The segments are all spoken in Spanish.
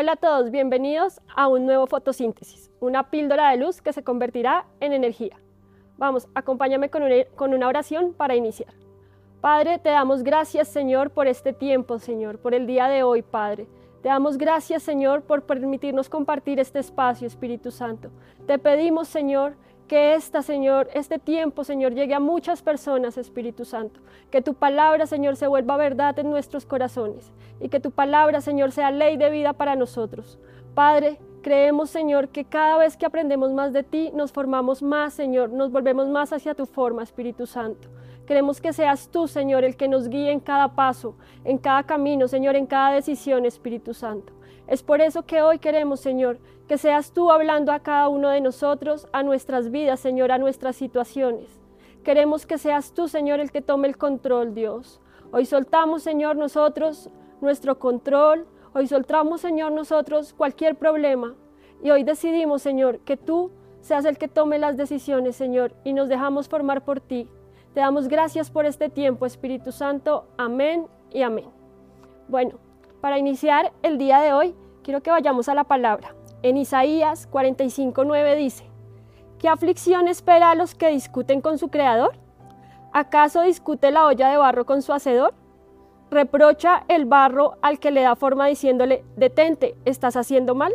Hola a todos, bienvenidos a un nuevo fotosíntesis, una píldora de luz que se convertirá en energía. Vamos, acompáñame con una, con una oración para iniciar. Padre, te damos gracias, Señor, por este tiempo, Señor, por el día de hoy, Padre. Te damos gracias, Señor, por permitirnos compartir este espacio, Espíritu Santo. Te pedimos, Señor, que esta, Señor, este tiempo, Señor, llegue a muchas personas, Espíritu Santo. Que tu palabra, Señor, se vuelva verdad en nuestros corazones. Y que tu palabra, Señor, sea ley de vida para nosotros. Padre, creemos, Señor, que cada vez que aprendemos más de ti, nos formamos más, Señor, nos volvemos más hacia tu forma, Espíritu Santo. Queremos que seas tú, Señor, el que nos guíe en cada paso, en cada camino, Señor, en cada decisión, Espíritu Santo. Es por eso que hoy queremos, Señor, que seas tú hablando a cada uno de nosotros, a nuestras vidas, Señor, a nuestras situaciones. Queremos que seas tú, Señor, el que tome el control, Dios. Hoy soltamos, Señor, nosotros nuestro control. Hoy soltamos, Señor, nosotros cualquier problema. Y hoy decidimos, Señor, que tú seas el que tome las decisiones, Señor, y nos dejamos formar por ti. Te damos gracias por este tiempo, Espíritu Santo. Amén y amén. Bueno, para iniciar el día de hoy, quiero que vayamos a la palabra. En Isaías 45:9 dice, ¿qué aflicción espera a los que discuten con su creador? ¿Acaso discute la olla de barro con su hacedor? ¿Reprocha el barro al que le da forma diciéndole, detente, estás haciendo mal?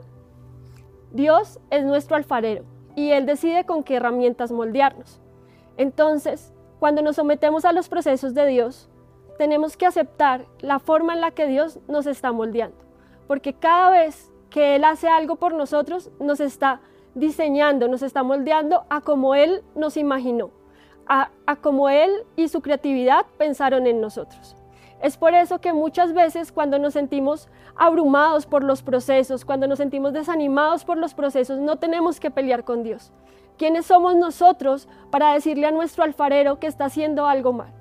Dios es nuestro alfarero y Él decide con qué herramientas moldearnos. Entonces, cuando nos sometemos a los procesos de Dios, tenemos que aceptar la forma en la que Dios nos está moldeando, porque cada vez que Él hace algo por nosotros, nos está diseñando, nos está moldeando a como Él nos imaginó, a, como Él y su creatividad pensaron en nosotros. Es por eso que muchas veces cuando nos sentimos abrumados por los procesos, cuando nos sentimos desanimados por los procesos, no tenemos que pelear con Dios. ¿Quiénes somos nosotros para decirle a nuestro alfarero que está haciendo algo mal?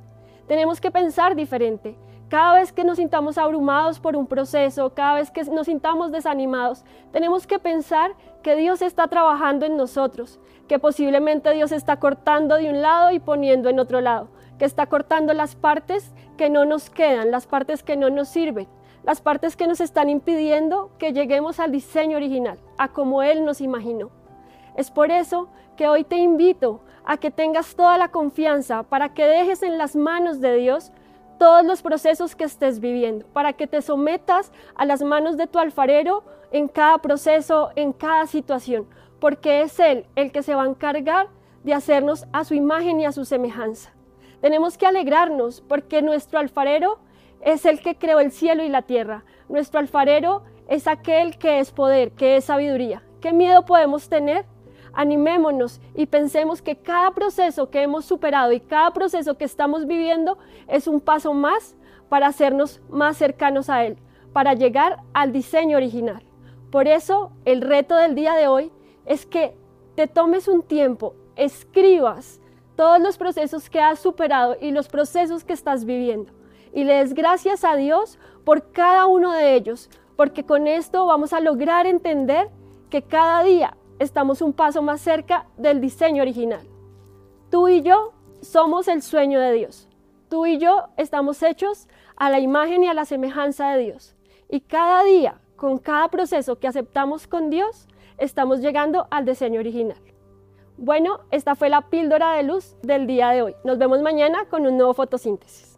Tenemos que pensar diferente. Cada vez que nos sintamos abrumados por un proceso, cada vez que nos sintamos desanimados, tenemos que pensar que Dios está trabajando en nosotros, que posiblemente Dios está cortando de un lado y poniendo en otro lado, que está cortando las partes que no nos quedan, las partes que no nos sirven, las partes que nos están impidiendo que lleguemos al diseño original, a como Él nos imaginó. Es por eso que hoy te invito a que tengas toda la confianza para que dejes en las manos de Dios todos los procesos que estés viviendo, para que te sometas a las manos de tu alfarero en cada proceso, en cada situación, porque es Él el que se va a encargar de hacernos a su imagen y a su semejanza. Tenemos que alegrarnos porque nuestro alfarero es el que creó el cielo y la tierra. Nuestro alfarero es aquel que es poder, que es sabiduría. ¿Qué miedo podemos tener? Animémonos y pensemos que cada proceso que hemos superado y cada proceso que estamos viviendo es un paso más para hacernos más cercanos a Él, para llegar al diseño original. Por eso el reto del día de hoy es que te tomes un tiempo, escribas todos los procesos que has superado y los procesos que estás viviendo y le des gracias a Dios por cada uno de ellos, porque con esto vamos a lograr entender que cada día estamos un paso más cerca del diseño original. Tú y yo somos el sueño de Dios. Tú y yo estamos hechos a la imagen y a la semejanza de Dios. Y cada día, con cada proceso que aceptamos con Dios, estamos llegando al diseño original. Bueno, esta fue la píldora de luz del día de hoy. Nos vemos mañana con un nuevo fotosíntesis.